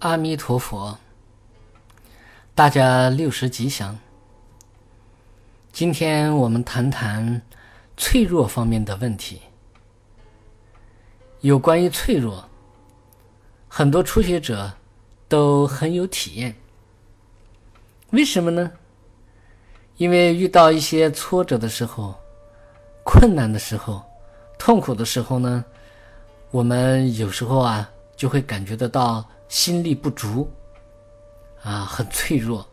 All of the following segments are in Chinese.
阿弥陀佛，大家六十吉祥。今天我们谈谈脆弱方面的问题。有关于脆弱，很多初学者都很有体验。为什么呢？因为遇到一些挫折的时候、困难的时候、痛苦的时候呢，我们有时候啊就会感觉得到。心力不足，啊，很脆弱。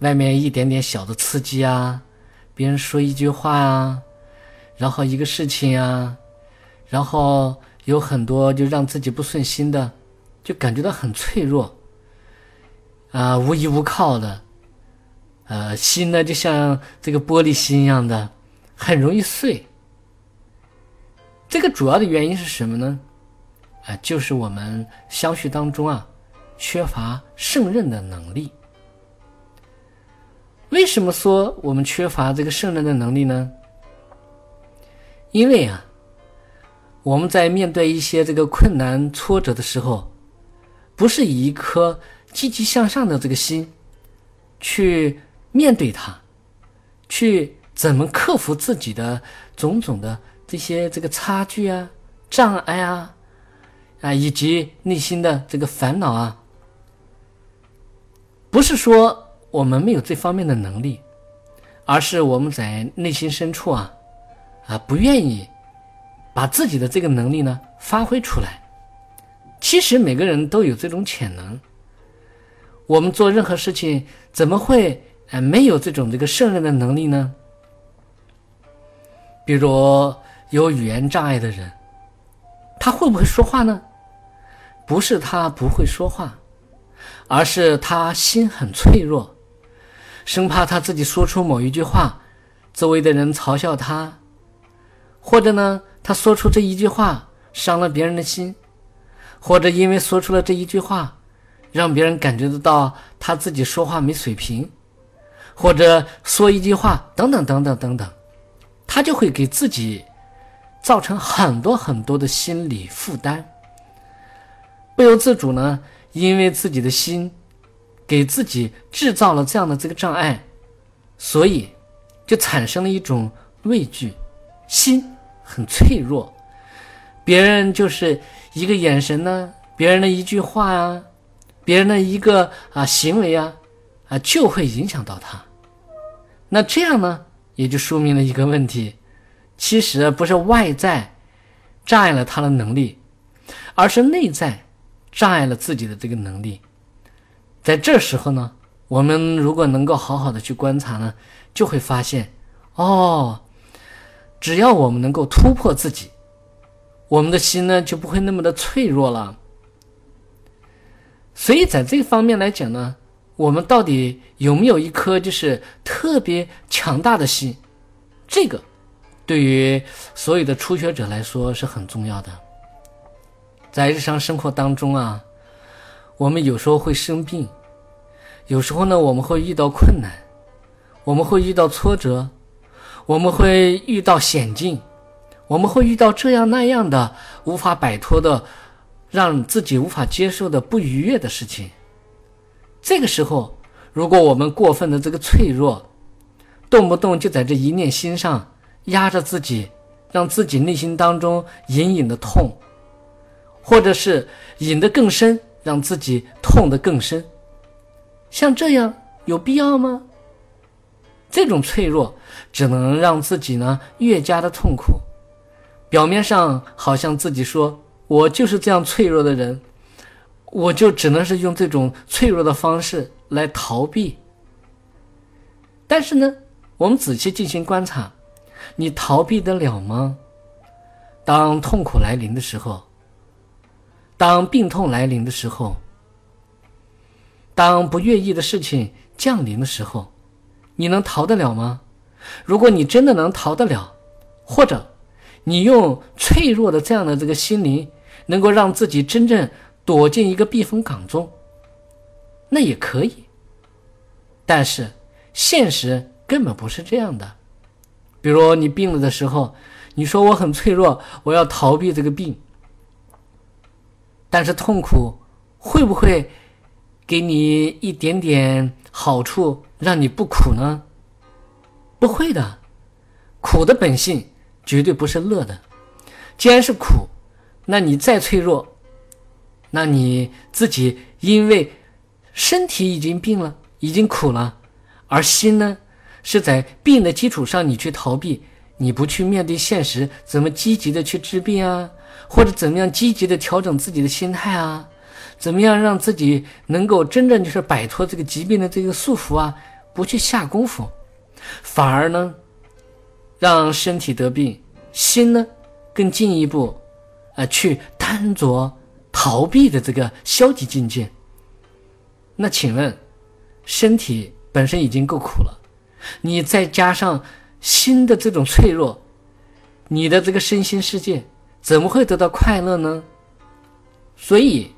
外面一点点小的刺激啊，别人说一句话啊，然后一个事情啊，然后有很多就让自己不顺心的，就感觉到很脆弱，啊，无依无靠的，呃，心呢就像这个玻璃心一样的，很容易碎。这个主要的原因是什么呢？啊，就是我们相续当中啊，缺乏胜任的能力。为什么说我们缺乏这个胜任的能力呢？因为啊，我们在面对一些这个困难挫折的时候，不是以一颗积极向上的这个心去面对它，去怎么克服自己的种种的这些这个差距啊、障碍啊。啊，以及内心的这个烦恼啊，不是说我们没有这方面的能力，而是我们在内心深处啊，啊，不愿意把自己的这个能力呢发挥出来。其实每个人都有这种潜能，我们做任何事情怎么会呃没有这种这个胜任的能力呢？比如有语言障碍的人，他会不会说话呢？不是他不会说话，而是他心很脆弱，生怕他自己说出某一句话，周围的人嘲笑他，或者呢，他说出这一句话伤了别人的心，或者因为说出了这一句话，让别人感觉得到他自己说话没水平，或者说一句话等等等等等等，他就会给自己造成很多很多的心理负担。不由自主呢，因为自己的心给自己制造了这样的这个障碍，所以就产生了一种畏惧，心很脆弱。别人就是一个眼神呢，别人的一句话呀，别人的一个啊行为啊，啊就会影响到他。那这样呢，也就说明了一个问题：其实不是外在障碍了他的能力，而是内在。障碍了自己的这个能力，在这时候呢，我们如果能够好好的去观察呢，就会发现，哦，只要我们能够突破自己，我们的心呢就不会那么的脆弱了。所以在这方面来讲呢，我们到底有没有一颗就是特别强大的心，这个对于所有的初学者来说是很重要的。在日常生活当中啊，我们有时候会生病，有时候呢我们会遇到困难，我们会遇到挫折，我们会遇到险境，我们会遇到这样那样的无法摆脱的，让自己无法接受的不愉悦的事情。这个时候，如果我们过分的这个脆弱，动不动就在这一念心上压着自己，让自己内心当中隐隐的痛。或者是引得更深，让自己痛得更深，像这样有必要吗？这种脆弱只能让自己呢越加的痛苦。表面上好像自己说我就是这样脆弱的人，我就只能是用这种脆弱的方式来逃避。但是呢，我们仔细进行观察，你逃避得了吗？当痛苦来临的时候。当病痛来临的时候，当不愿意的事情降临的时候，你能逃得了吗？如果你真的能逃得了，或者你用脆弱的这样的这个心灵，能够让自己真正躲进一个避风港中，那也可以。但是现实根本不是这样的。比如你病了的时候，你说我很脆弱，我要逃避这个病。但是痛苦会不会给你一点点好处，让你不苦呢？不会的，苦的本性绝对不是乐的。既然是苦，那你再脆弱，那你自己因为身体已经病了，已经苦了，而心呢，是在病的基础上你去逃避，你不去面对现实，怎么积极的去治病啊？或者怎么样积极的调整自己的心态啊？怎么样让自己能够真正就是摆脱这个疾病的这个束缚啊？不去下功夫，反而呢，让身体得病，心呢更进一步，啊，去贪着逃避的这个消极境界。那请问，身体本身已经够苦了，你再加上心的这种脆弱，你的这个身心世界。怎么会得到快乐呢？所以，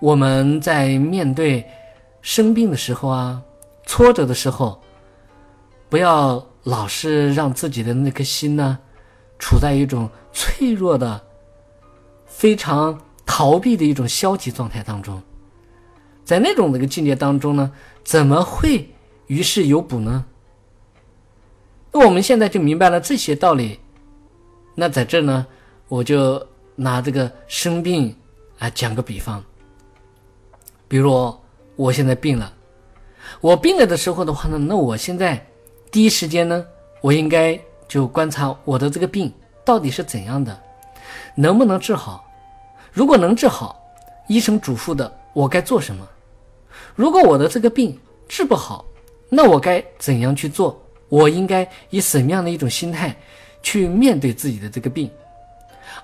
我们在面对生病的时候啊，挫折的时候，不要老是让自己的那颗心呢，处在一种脆弱的、非常逃避的一种消极状态当中。在那种那个境界当中呢，怎么会于事有补呢？那我们现在就明白了这些道理。那在这呢？我就拿这个生病啊讲个比方，比如我现在病了，我病了的时候的话呢，那我现在第一时间呢，我应该就观察我的这个病到底是怎样的，能不能治好？如果能治好，医生嘱咐的我该做什么？如果我的这个病治不好，那我该怎样去做？我应该以什么样的一种心态去面对自己的这个病？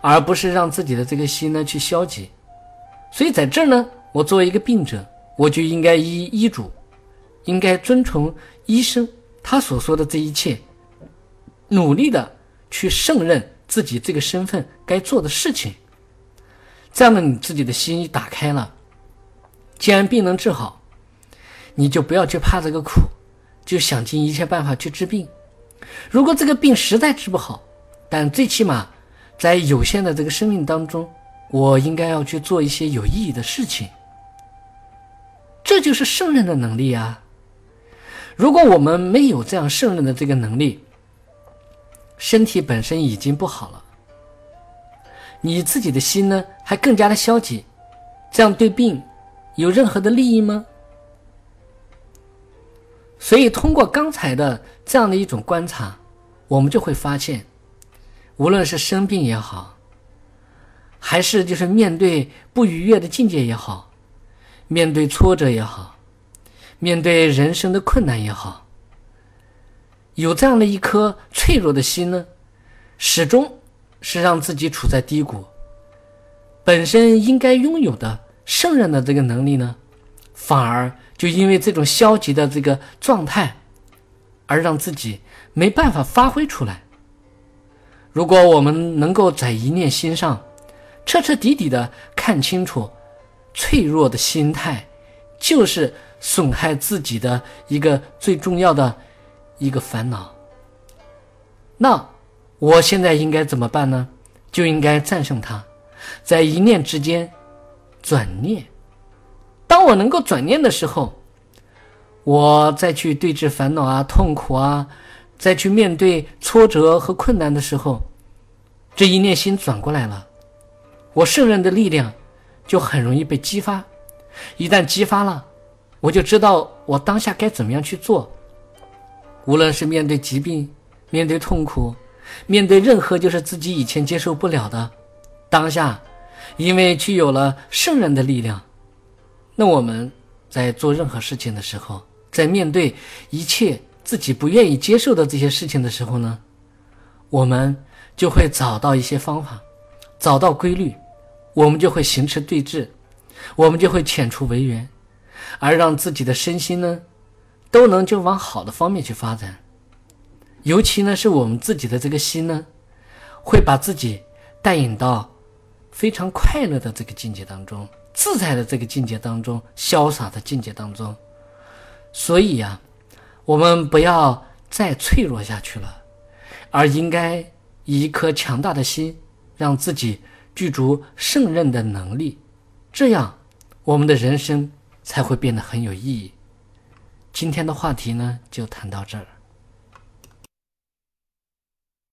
而不是让自己的这个心呢去消极，所以在这儿呢，我作为一个病者，我就应该依医嘱，应该遵从医生他所说的这一切，努力的去胜任自己这个身份该做的事情。这样呢，你自己的心一打开了，既然病能治好，你就不要去怕这个苦，就想尽一切办法去治病。如果这个病实在治不好，但最起码。在有限的这个生命当中，我应该要去做一些有意义的事情。这就是胜任的能力啊！如果我们没有这样胜任的这个能力，身体本身已经不好了，你自己的心呢还更加的消极，这样对病有任何的利益吗？所以，通过刚才的这样的一种观察，我们就会发现。无论是生病也好，还是就是面对不愉悦的境界也好，面对挫折也好，面对人生的困难也好，有这样的一颗脆弱的心呢，始终是让自己处在低谷。本身应该拥有的胜任的这个能力呢，反而就因为这种消极的这个状态，而让自己没办法发挥出来。如果我们能够在一念心上，彻彻底底的看清楚，脆弱的心态，就是损害自己的一个最重要的一个烦恼。那我现在应该怎么办呢？就应该战胜它，在一念之间转念。当我能够转念的时候，我再去对峙烦恼啊、痛苦啊。再去面对挫折和困难的时候，这一念心转过来了，我胜任的力量就很容易被激发。一旦激发了，我就知道我当下该怎么样去做。无论是面对疾病、面对痛苦、面对任何就是自己以前接受不了的，当下，因为具有了胜任的力量，那我们在做任何事情的时候，在面对一切。自己不愿意接受的这些事情的时候呢，我们就会找到一些方法，找到规律，我们就会行持对峙，我们就会遣除违缘，而让自己的身心呢，都能就往好的方面去发展。尤其呢，是我们自己的这个心呢，会把自己带引到非常快乐的这个境界当中，自在的这个境界当中，潇洒的境界当中。所以呀。我们不要再脆弱下去了，而应该以一颗强大的心，让自己具足胜任的能力，这样我们的人生才会变得很有意义。今天的话题呢，就谈到这儿。